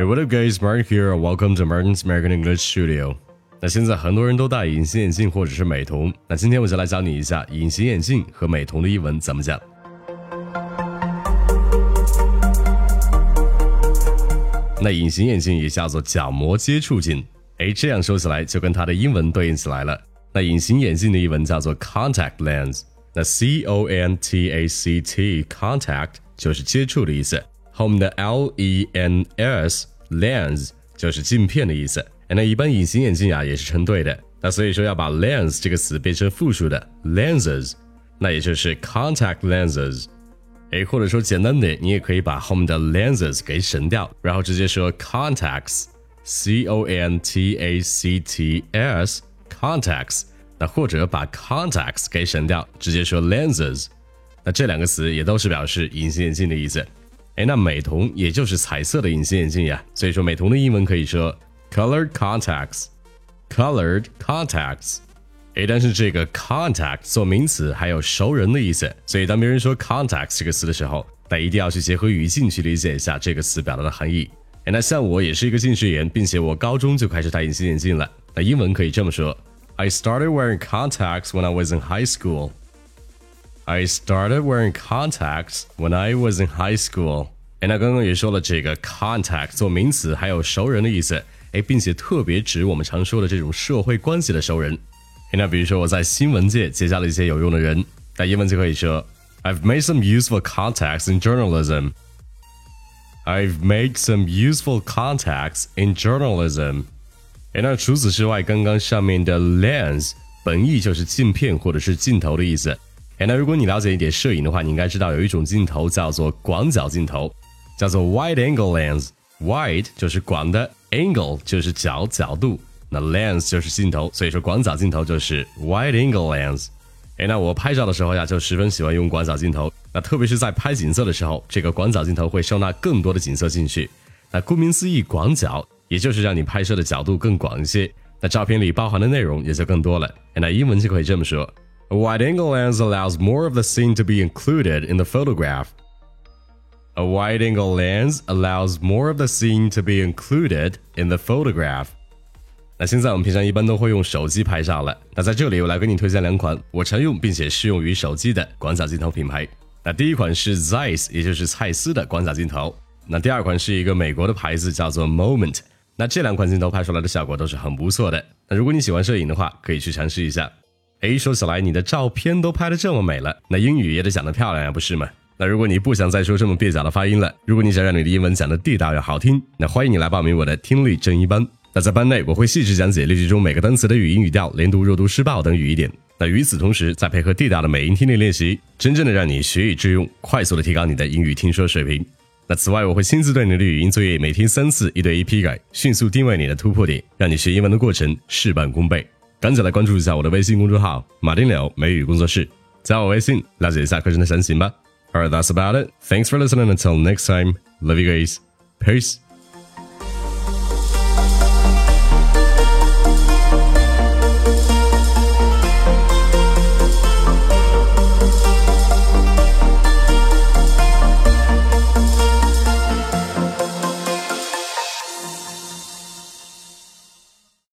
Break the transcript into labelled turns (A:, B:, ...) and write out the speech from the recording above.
A: Hey, what up, guys? Martin here. Welcome to Martin's American English Studio. 那现在很多人都戴隐形眼镜或者是美瞳，那今天我就来教你一下隐形眼镜和美瞳的英文怎么讲。那隐形眼镜也叫做角膜接触镜，哎，这样说起来就跟它的英文对应起来了。那隐形眼镜的英文叫做 contact lens。那 c o n t a c t contact 就是接触的意思，后面的 l e n s lens 就是镜片的意思。那一般隐形眼镜啊也是成对的，那所以说要把 lens 这个词变成复数的 lenses，那也就是 contact lenses。哎，或者说简单点，你也可以把后面的 lenses 给省掉，然后直接说 contacts，c o n t a c t s contacts。那或者把 contacts 给省掉，直接说 lenses。那这两个词也都是表示隐形眼镜的意思。哎，那美瞳也就是彩色的隐形眼镜呀，所以说美瞳的英文可以说 colored contacts，colored contacts。哎，但是这个 contact 做名词还有熟人的意思，所以当别人说 contacts 这个词的时候，那一定要去结合语境去理解一下这个词表达的含义。哎，那像我也是一个近视眼，并且我高中就开始戴隐形眼镜了。那英文可以这么说。I started wearing contacts when I was in high school. I started wearing contacts when I was in high school. 哎，那刚刚也说了，这个 contact 做名词还有熟人的意思，哎，并且特别指我们常说的这种社会关系的熟人。哎，那比如说我在新闻界结交了一些有用的人，那英文就可以说 I've made some useful contacts in journalism. I've made some useful contacts in journalism. 哎，那除此之外，刚刚上面的 lens 本意就是镜片或者是镜头的意思。 哎，那如果你了解一点摄影的话，你应该知道有一种镜头叫做广角镜头，叫做 wide angle lens。wide 就是广的，angle 就是角角度，那 lens 就是镜头，所以说广角镜头就是 wide angle lens。哎，那我拍照的时候呀，就十分喜欢用广角镜头。那特别是在拍景色的时候，这个广角镜头会收纳更多的景色进去。那顾名思义，广角。也就是让你拍摄的角度更广一些，那照片里包含的内容也就更多了。那英文就可以这么说：A wide-angle lens allows more of the scene to be included in the photograph. A wide-angle lens allows more of the scene to be included in the photograph. 那现在我们平常一般都会用手机拍照了。那在这里我来给你推荐两款我常用并且适用于手机的广角镜头品牌。那第一款是 Zeiss，也就是蔡司的广角镜头。那第二款是一个美国的牌子，叫做 Moment。那这两款镜头拍出来的效果都是很不错的。那如果你喜欢摄影的话，可以去尝试一下。哎，说起来，你的照片都拍得这么美了，那英语也得讲得漂亮呀，不是吗？那如果你不想再说这么蹩脚的发音了，如果你想让你的英文讲得地道又好听，那欢迎你来报名我的听力正一班。那在班内，我会细致讲解例句中每个单词的语音语调、连读、弱读、失爆等语义点。那与此同时，再配合地道的美音听力练习，真正的让你学以致用，快速的提高你的英语听说水平。那此外，我会亲自对你的语音作业每天三次，一对一批改，迅速定位你的突破点，让你学英文的过程事半功倍。赶紧来关注一下我的微信公众号“马丁柳美语工作室”，加我微信了解一下课程的详情吧。Alright, that's about it. Thanks for listening. Until next time, love you guys. Peace.